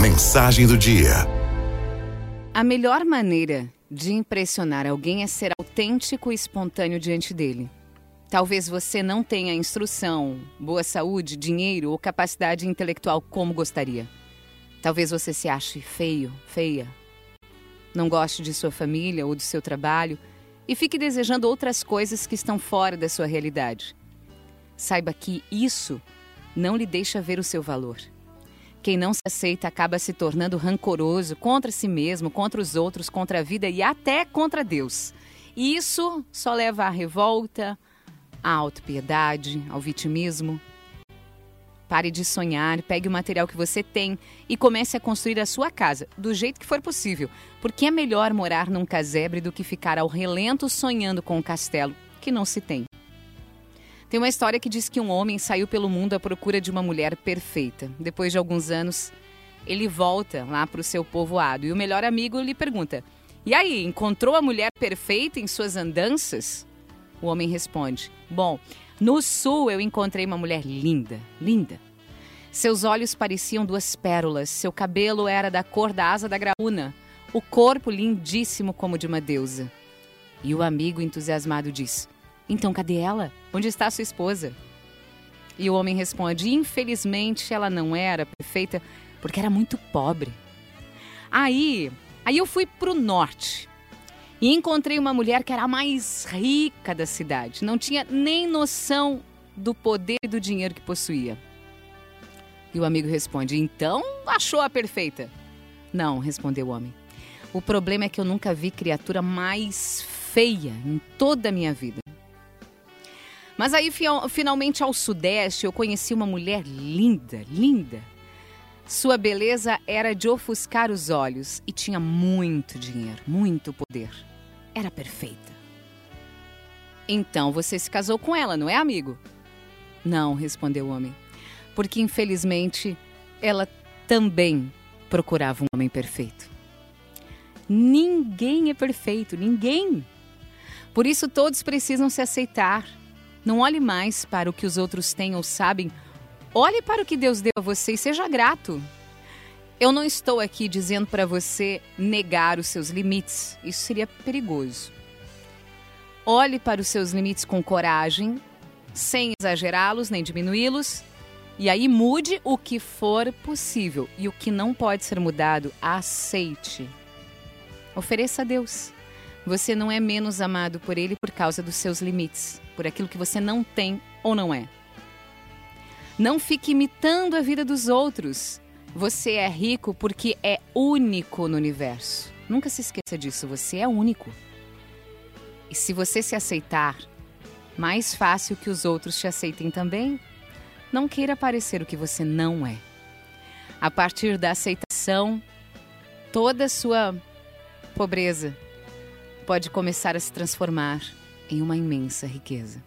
Mensagem do dia. A melhor maneira de impressionar alguém é ser autêntico e espontâneo diante dele. Talvez você não tenha instrução, boa saúde, dinheiro ou capacidade intelectual como gostaria. Talvez você se ache feio, feia. Não goste de sua família ou do seu trabalho e fique desejando outras coisas que estão fora da sua realidade. Saiba que isso não lhe deixa ver o seu valor. Quem não se aceita acaba se tornando rancoroso contra si mesmo, contra os outros, contra a vida e até contra Deus. E isso só leva à revolta, à autopiedade, ao vitimismo. Pare de sonhar, pegue o material que você tem e comece a construir a sua casa, do jeito que for possível, porque é melhor morar num casebre do que ficar ao relento sonhando com um castelo que não se tem. Tem uma história que diz que um homem saiu pelo mundo à procura de uma mulher perfeita. Depois de alguns anos, ele volta lá para o seu povoado e o melhor amigo lhe pergunta: E aí, encontrou a mulher perfeita em suas andanças? O homem responde: Bom, no sul eu encontrei uma mulher linda, linda. Seus olhos pareciam duas pérolas, seu cabelo era da cor da asa da graúna, o corpo lindíssimo como de uma deusa. E o amigo entusiasmado diz: então, cadê ela? Onde está sua esposa? E o homem responde: Infelizmente, ela não era perfeita porque era muito pobre. Aí, aí eu fui para o norte e encontrei uma mulher que era a mais rica da cidade. Não tinha nem noção do poder e do dinheiro que possuía. E o amigo responde: Então achou a perfeita? Não, respondeu o homem. O problema é que eu nunca vi criatura mais feia em toda a minha vida. Mas aí, finalmente, ao sudeste, eu conheci uma mulher linda, linda. Sua beleza era de ofuscar os olhos e tinha muito dinheiro, muito poder. Era perfeita. Então você se casou com ela, não é, amigo? Não, respondeu o homem, porque infelizmente ela também procurava um homem perfeito. Ninguém é perfeito, ninguém. Por isso todos precisam se aceitar não olhe mais para o que os outros têm ou sabem. Olhe para o que Deus deu a você e seja grato. Eu não estou aqui dizendo para você negar os seus limites. Isso seria perigoso. Olhe para os seus limites com coragem, sem exagerá-los nem diminuí-los. E aí mude o que for possível. E o que não pode ser mudado, aceite. Ofereça a Deus. Você não é menos amado por Ele por causa dos seus limites por aquilo que você não tem ou não é. Não fique imitando a vida dos outros. Você é rico porque é único no universo. Nunca se esqueça disso, você é único. E se você se aceitar, mais fácil que os outros te aceitem também. Não queira parecer o que você não é. A partir da aceitação, toda a sua pobreza pode começar a se transformar em uma imensa riqueza.